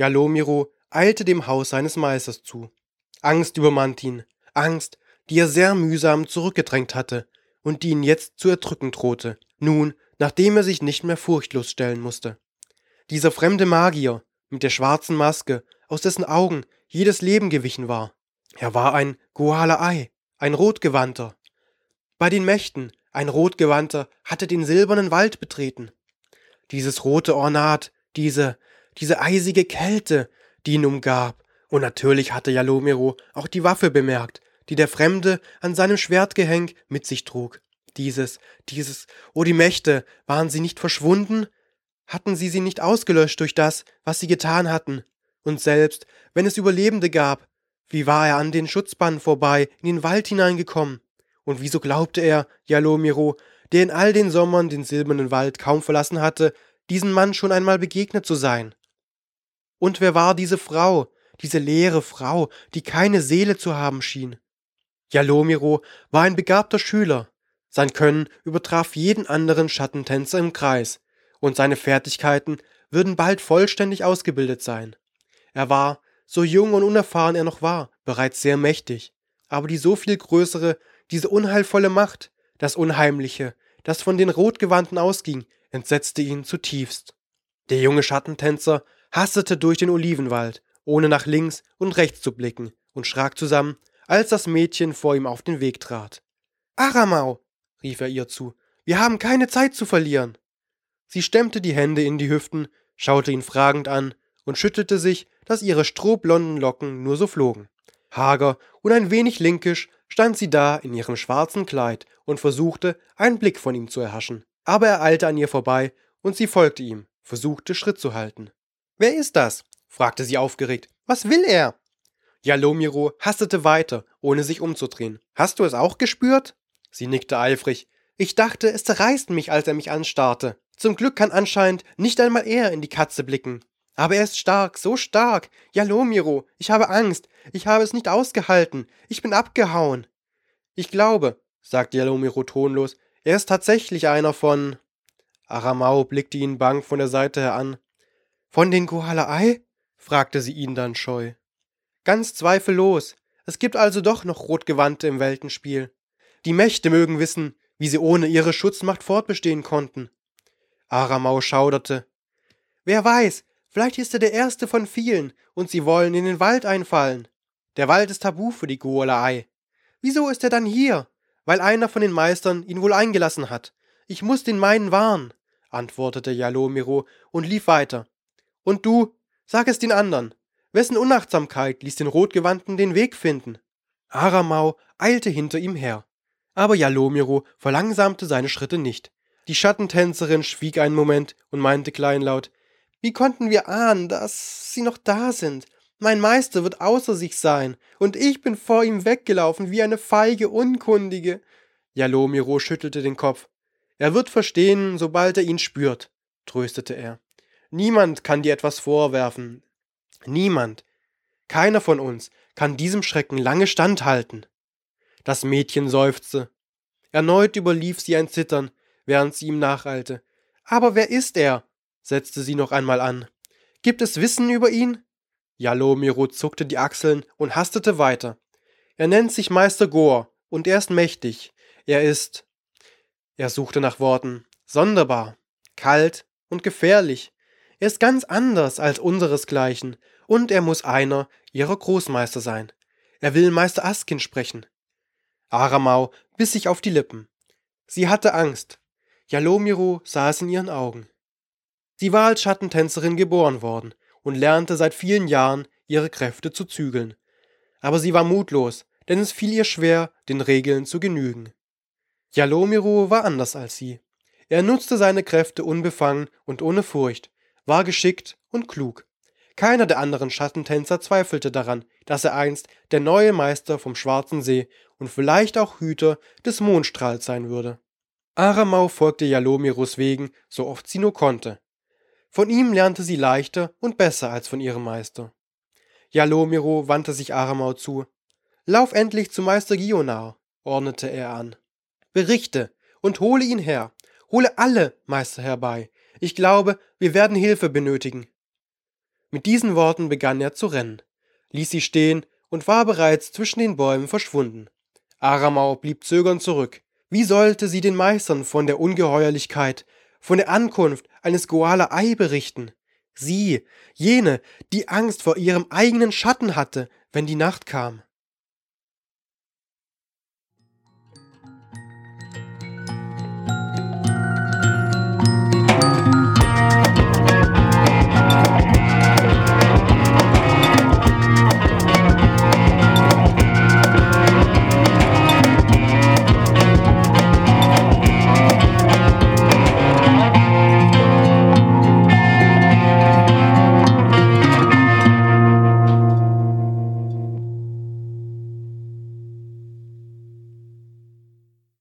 Jalomiro eilte dem Haus seines Meisters zu. Angst übermannt ihn, Angst, die er sehr mühsam zurückgedrängt hatte und die ihn jetzt zu erdrücken drohte, nun, nachdem er sich nicht mehr furchtlos stellen musste. Dieser fremde Magier mit der schwarzen Maske, aus dessen Augen jedes Leben gewichen war. Er war ein Goala-Ei, ein Rotgewandter. Bei den Mächten, ein Rotgewandter, hatte den silbernen Wald betreten. Dieses rote Ornat, diese, diese eisige Kälte, die ihn umgab. Und natürlich hatte Jalomiro auch die Waffe bemerkt, die der Fremde an seinem Schwertgehenk mit sich trug. Dieses, dieses, oh die Mächte, waren sie nicht verschwunden? Hatten sie sie nicht ausgelöscht durch das, was sie getan hatten? Und selbst, wenn es Überlebende gab, wie war er an den Schutzbannen vorbei, in den Wald hineingekommen? Und wieso glaubte er, Jalomiro, der in all den Sommern den silbernen Wald kaum verlassen hatte, diesen Mann schon einmal begegnet zu sein? Und wer war diese Frau, diese leere Frau, die keine Seele zu haben schien? Jalomiro war ein begabter Schüler. Sein Können übertraf jeden anderen Schattentänzer im Kreis, und seine Fertigkeiten würden bald vollständig ausgebildet sein. Er war, so jung und unerfahren er noch war, bereits sehr mächtig, aber die so viel größere, diese unheilvolle Macht, das Unheimliche, das von den Rotgewandten ausging, entsetzte ihn zutiefst. Der junge Schattentänzer hastete durch den Olivenwald, ohne nach links und rechts zu blicken, und schrak zusammen, als das Mädchen vor ihm auf den Weg trat. Aramau, rief er ihr zu, wir haben keine Zeit zu verlieren. Sie stemmte die Hände in die Hüften, schaute ihn fragend an und schüttelte sich, dass ihre strohblonden Locken nur so flogen. Hager und ein wenig linkisch stand sie da in ihrem schwarzen Kleid und versuchte, einen Blick von ihm zu erhaschen. Aber er eilte an ihr vorbei und sie folgte ihm, versuchte Schritt zu halten. Wer ist das? fragte sie aufgeregt. Was will er? Jalomiro hastete weiter, ohne sich umzudrehen. Hast du es auch gespürt? Sie nickte eifrig. Ich dachte, es zerreißt mich, als er mich anstarrte. Zum Glück kann anscheinend nicht einmal er in die Katze blicken. Aber er ist stark, so stark. Jalomiro, ich habe Angst. Ich habe es nicht ausgehalten. Ich bin abgehauen. Ich glaube, sagte Jalomiro tonlos, er ist tatsächlich einer von. Aramau blickte ihn bang von der Seite her an. Von den Kohalai? fragte sie ihn dann scheu. Ganz zweifellos. Es gibt also doch noch Rotgewandte im Weltenspiel. Die Mächte mögen wissen, wie sie ohne ihre Schutzmacht fortbestehen konnten. Aramau schauderte. Wer weiß, vielleicht ist er der erste von vielen und sie wollen in den Wald einfallen. Der Wald ist tabu für die Guolai. Wieso ist er dann hier? Weil einer von den Meistern ihn wohl eingelassen hat. Ich muss den meinen warnen, antwortete Jalomiro und lief weiter. Und du, sag es den anderen. Wessen Unachtsamkeit ließ den Rotgewandten den Weg finden? Aramau eilte hinter ihm her. Aber Jalomiro verlangsamte seine Schritte nicht. Die Schattentänzerin schwieg einen Moment und meinte kleinlaut, wie konnten wir ahnen, dass sie noch da sind? Mein Meister wird außer sich sein, und ich bin vor ihm weggelaufen wie eine feige Unkundige. Jalomiro schüttelte den Kopf. Er wird verstehen, sobald er ihn spürt, tröstete er. Niemand kann dir etwas vorwerfen. Niemand, keiner von uns kann diesem Schrecken lange standhalten. Das Mädchen seufzte. Erneut überlief sie ein Zittern, während sie ihm nacheilte. Aber wer ist er? setzte sie noch einmal an. Gibt es Wissen über ihn? Jalomiro zuckte die Achseln und hastete weiter. Er nennt sich Meister Gor und er ist mächtig. Er ist. Er suchte nach Worten. Sonderbar, kalt und gefährlich. Er ist ganz anders als unseresgleichen, und er muss einer ihrer Großmeister sein. Er will Meister Askin sprechen. Aramau biss sich auf die Lippen. Sie hatte Angst. Jalomiro sah es in ihren Augen. Sie war als Schattentänzerin geboren worden und lernte seit vielen Jahren ihre Kräfte zu zügeln. Aber sie war mutlos, denn es fiel ihr schwer, den Regeln zu genügen. Jalomiro war anders als sie. Er nutzte seine Kräfte unbefangen und ohne Furcht, war geschickt und klug. Keiner der anderen Schattentänzer zweifelte daran, dass er einst der neue Meister vom Schwarzen See und vielleicht auch Hüter des Mondstrahls sein würde. Aramau folgte Jalomiros wegen, so oft sie nur konnte. Von ihm lernte sie leichter und besser als von ihrem Meister. Jalomiro wandte sich Aramau zu. Lauf endlich zu Meister Gionar, ordnete er an. Berichte und hole ihn her. Hole alle Meister herbei, ich glaube, wir werden Hilfe benötigen. Mit diesen Worten begann er zu rennen, ließ sie stehen und war bereits zwischen den Bäumen verschwunden. Aramau blieb zögernd zurück. Wie sollte sie den Meistern von der Ungeheuerlichkeit, von der Ankunft eines Goala Ei berichten? Sie, jene, die Angst vor ihrem eigenen Schatten hatte, wenn die Nacht kam.